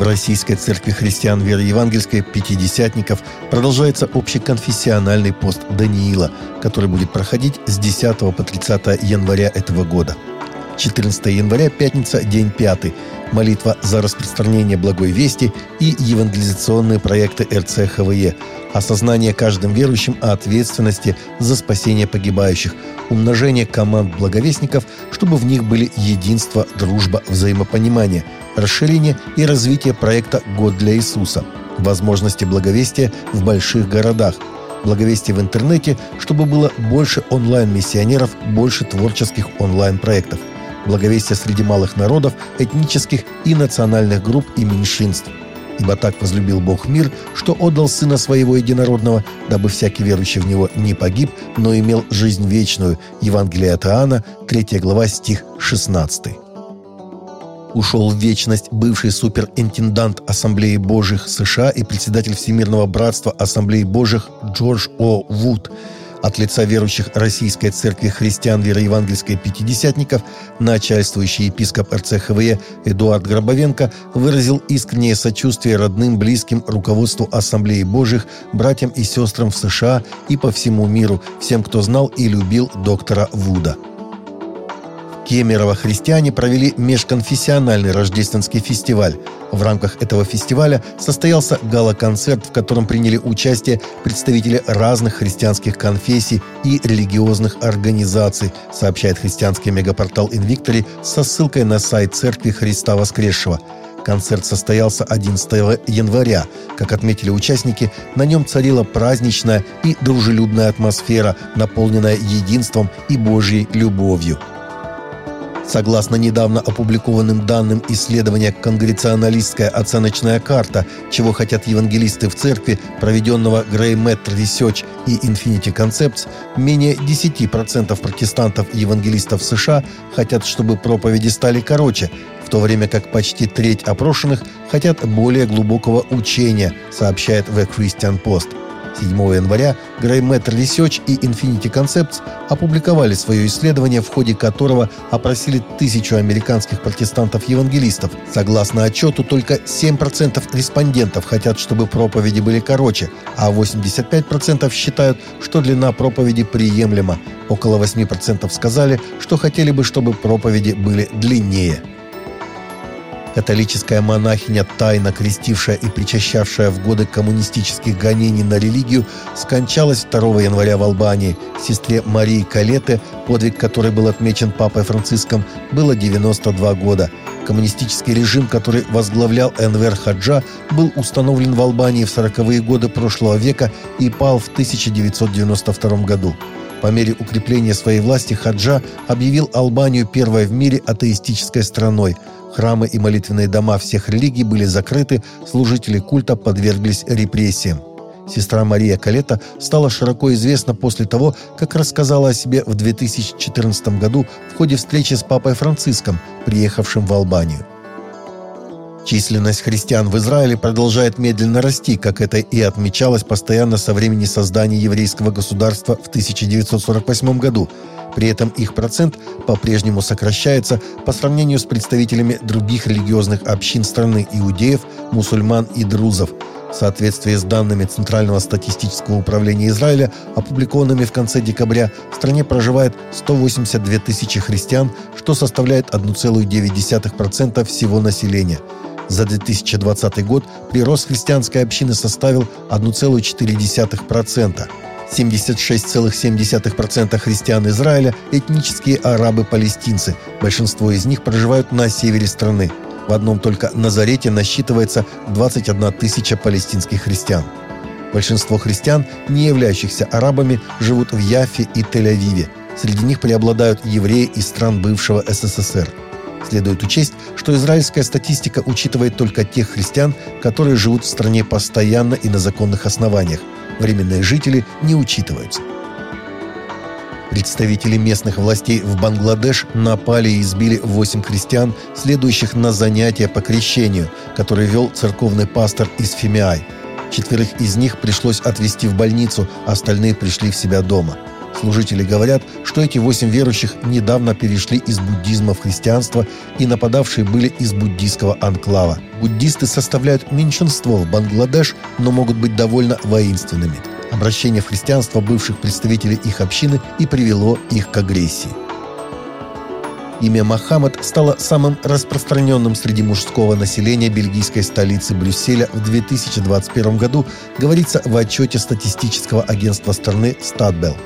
В Российской Церкви Христиан Веры Евангельской Пятидесятников продолжается общеконфессиональный пост Даниила, который будет проходить с 10 по 30 января этого года. 14 января, пятница, день пятый. Молитва за распространение благой вести и евангелизационные проекты РЦХВЕ. Осознание каждым верующим ответственности за спасение погибающих. Умножение команд благовестников, чтобы в них были единство, дружба, взаимопонимание – расширение и развитие проекта «Год для Иисуса», возможности благовестия в больших городах, благовестие в интернете, чтобы было больше онлайн-миссионеров, больше творческих онлайн-проектов, благовестие среди малых народов, этнических и национальных групп и меньшинств. Ибо так возлюбил Бог мир, что отдал Сына Своего Единородного, дабы всякий верующий в Него не погиб, но имел жизнь вечную. Евангелие от Иоанна, 3 глава, стих 16 ушел в вечность бывший суперинтендант Ассамблеи Божьих США и председатель Всемирного братства Ассамблеи Божьих Джордж О. Вуд. От лица верующих Российской Церкви Христиан Вероевангельской Пятидесятников начальствующий епископ РЦХВЕ Эдуард Гробовенко выразил искреннее сочувствие родным, близким руководству Ассамблеи Божьих, братьям и сестрам в США и по всему миру, всем, кто знал и любил доктора Вуда. Кемерово христиане провели межконфессиональный рождественский фестиваль. В рамках этого фестиваля состоялся гала-концерт, в котором приняли участие представители разных христианских конфессий и религиозных организаций, сообщает христианский мегапортал «Инвиктори» со ссылкой на сайт Церкви Христа Воскресшего. Концерт состоялся 11 января. Как отметили участники, на нем царила праздничная и дружелюбная атмосфера, наполненная единством и Божьей любовью. Согласно недавно опубликованным данным исследования «Конгреционалистская оценочная карта. Чего хотят евангелисты в церкви», проведенного Grey Matter Research и Infinity Concepts, менее 10% протестантов-евангелистов США хотят, чтобы проповеди стали короче, в то время как почти треть опрошенных хотят более глубокого учения, сообщает The Christian Post. 7 января Grey Matter Research и Infinity Concepts опубликовали свое исследование, в ходе которого опросили тысячу американских протестантов-евангелистов. Согласно отчету, только 7% респондентов хотят, чтобы проповеди были короче, а 85% считают, что длина проповеди приемлема. Около 8% сказали, что хотели бы, чтобы проповеди были длиннее. Католическая монахиня, тайно крестившая и причащавшая в годы коммунистических гонений на религию, скончалась 2 января в Албании. Сестре Марии Калете, подвиг которой был отмечен Папой Франциском, было 92 года. Коммунистический режим, который возглавлял Энвер Хаджа, был установлен в Албании в 40-е годы прошлого века и пал в 1992 году. По мере укрепления своей власти Хаджа объявил Албанию первой в мире атеистической страной – Храмы и молитвенные дома всех религий были закрыты, служители культа подверглись репрессиям. Сестра Мария Калета стала широко известна после того, как рассказала о себе в 2014 году в ходе встречи с папой Франциском, приехавшим в Албанию. Численность христиан в Израиле продолжает медленно расти, как это и отмечалось постоянно со времени создания еврейского государства в 1948 году – при этом их процент по-прежнему сокращается по сравнению с представителями других религиозных общин страны – иудеев, мусульман и друзов. В соответствии с данными Центрального статистического управления Израиля, опубликованными в конце декабря, в стране проживает 182 тысячи христиан, что составляет 1,9% всего населения. За 2020 год прирост христианской общины составил 1,4%. 76,7% христиан Израиля – этнические арабы-палестинцы. Большинство из них проживают на севере страны. В одном только Назарете насчитывается 21 тысяча палестинских христиан. Большинство христиан, не являющихся арабами, живут в Яфе и Тель-Авиве. Среди них преобладают евреи из стран бывшего СССР. Следует учесть, что израильская статистика учитывает только тех христиан, которые живут в стране постоянно и на законных основаниях – временные жители не учитываются. Представители местных властей в Бангладеш напали и избили восемь христиан, следующих на занятия по крещению, который вел церковный пастор из Фимиай. Четверых из них пришлось отвезти в больницу, остальные пришли в себя дома. Служители говорят, что эти восемь верующих недавно перешли из буддизма в христианство и нападавшие были из буддийского анклава. Буддисты составляют меньшинство в Бангладеш, но могут быть довольно воинственными. Обращение в христианство бывших представителей их общины и привело их к агрессии. Имя Мохаммед стало самым распространенным среди мужского населения бельгийской столицы Брюсселя в 2021 году, говорится в отчете статистического агентства страны «Статбелл».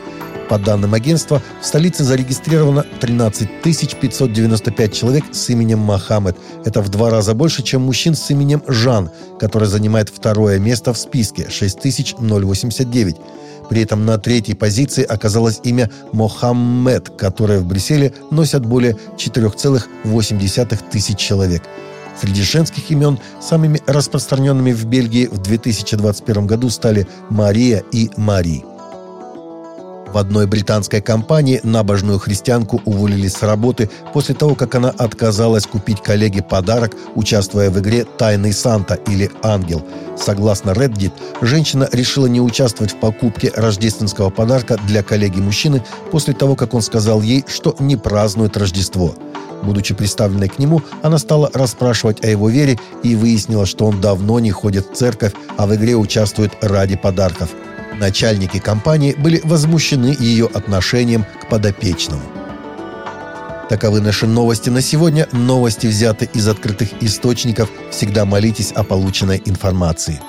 По данным агентства, в столице зарегистрировано 13 595 человек с именем Мохаммед. Это в два раза больше, чем мужчин с именем Жан, который занимает второе место в списке – 6089. При этом на третьей позиции оказалось имя Мохаммед, которое в Брюсселе носят более 4,8 тысяч человек. Среди женских имен самыми распространенными в Бельгии в 2021 году стали Мария и Мари. В одной британской компании набожную христианку уволили с работы после того, как она отказалась купить коллеге подарок, участвуя в игре «Тайный Санта» или «Ангел». Согласно Reddit, женщина решила не участвовать в покупке рождественского подарка для коллеги-мужчины после того, как он сказал ей, что не празднует Рождество. Будучи представленной к нему, она стала расспрашивать о его вере и выяснила, что он давно не ходит в церковь, а в игре участвует ради подарков – Начальники компании были возмущены ее отношением к подопечному. Таковы наши новости на сегодня. Новости взяты из открытых источников. Всегда молитесь о полученной информации.